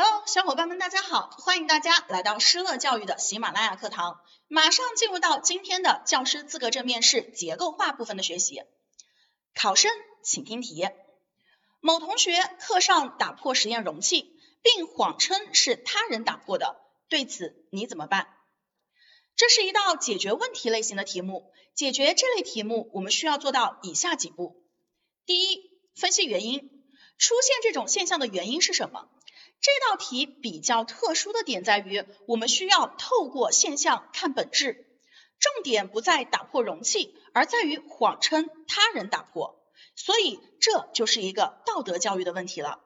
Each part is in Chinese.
Hello，小伙伴们，大家好，欢迎大家来到施乐教育的喜马拉雅课堂。马上进入到今天的教师资格证面试结构化部分的学习。考生请听题：某同学课上打破实验容器，并谎称是他人打破的，对此你怎么办？这是一道解决问题类型的题目。解决这类题目，我们需要做到以下几步：第一，分析原因，出现这种现象的原因是什么？这道题比较特殊的点在于，我们需要透过现象看本质，重点不在打破容器，而在于谎称他人打破，所以这就是一个道德教育的问题了。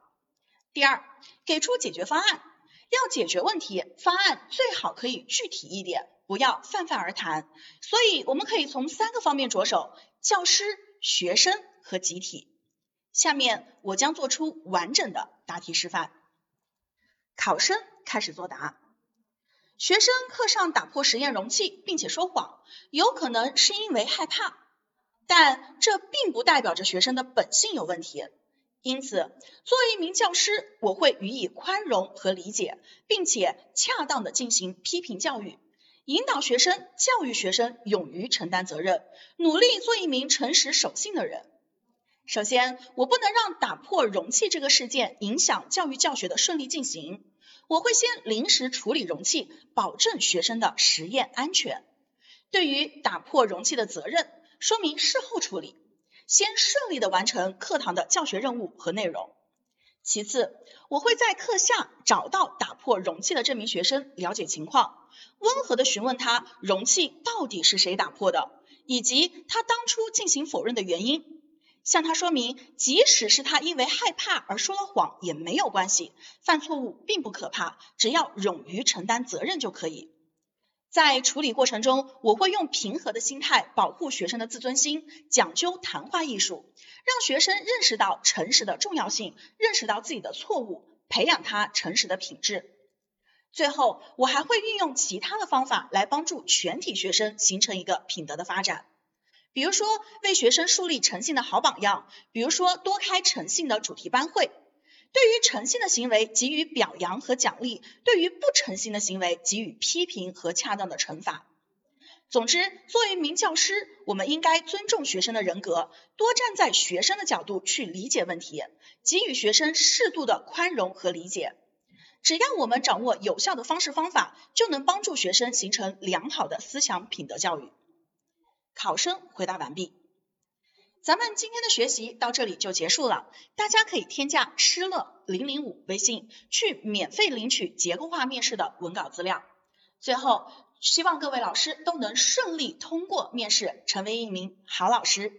第二，给出解决方案，要解决问题，方案最好可以具体一点，不要泛泛而谈。所以我们可以从三个方面着手：教师、学生和集体。下面我将做出完整的答题示范。考生开始作答。学生课上打破实验容器，并且说谎，有可能是因为害怕，但这并不代表着学生的本性有问题。因此，作为一名教师，我会予以宽容和理解，并且恰当的进行批评教育，引导学生、教育学生勇于承担责任，努力做一名诚实守信的人。首先，我不能让打破容器这个事件影响教育教学的顺利进行。我会先临时处理容器，保证学生的实验安全。对于打破容器的责任，说明事后处理，先顺利的完成课堂的教学任务和内容。其次，我会在课下找到打破容器的这名学生，了解情况，温和的询问他容器到底是谁打破的，以及他当初进行否认的原因。向他说明，即使是他因为害怕而说了谎也没有关系，犯错误并不可怕，只要勇于承担责任就可以。在处理过程中，我会用平和的心态保护学生的自尊心，讲究谈话艺术，让学生认识到诚实的重要性，认识到自己的错误，培养他诚实的品质。最后，我还会运用其他的方法来帮助全体学生形成一个品德的发展。比如说，为学生树立诚信的好榜样；比如说，多开诚信的主题班会。对于诚信的行为给予表扬和奖励，对于不诚信的行为给予批评和恰当的惩罚。总之，作为一名教师，我们应该尊重学生的人格，多站在学生的角度去理解问题，给予学生适度的宽容和理解。只要我们掌握有效的方式方法，就能帮助学生形成良好的思想品德教育。考生回答完毕，咱们今天的学习到这里就结束了。大家可以添加失乐零零五微信，去免费领取结构化面试的文稿资料。最后，希望各位老师都能顺利通过面试，成为一名好老师。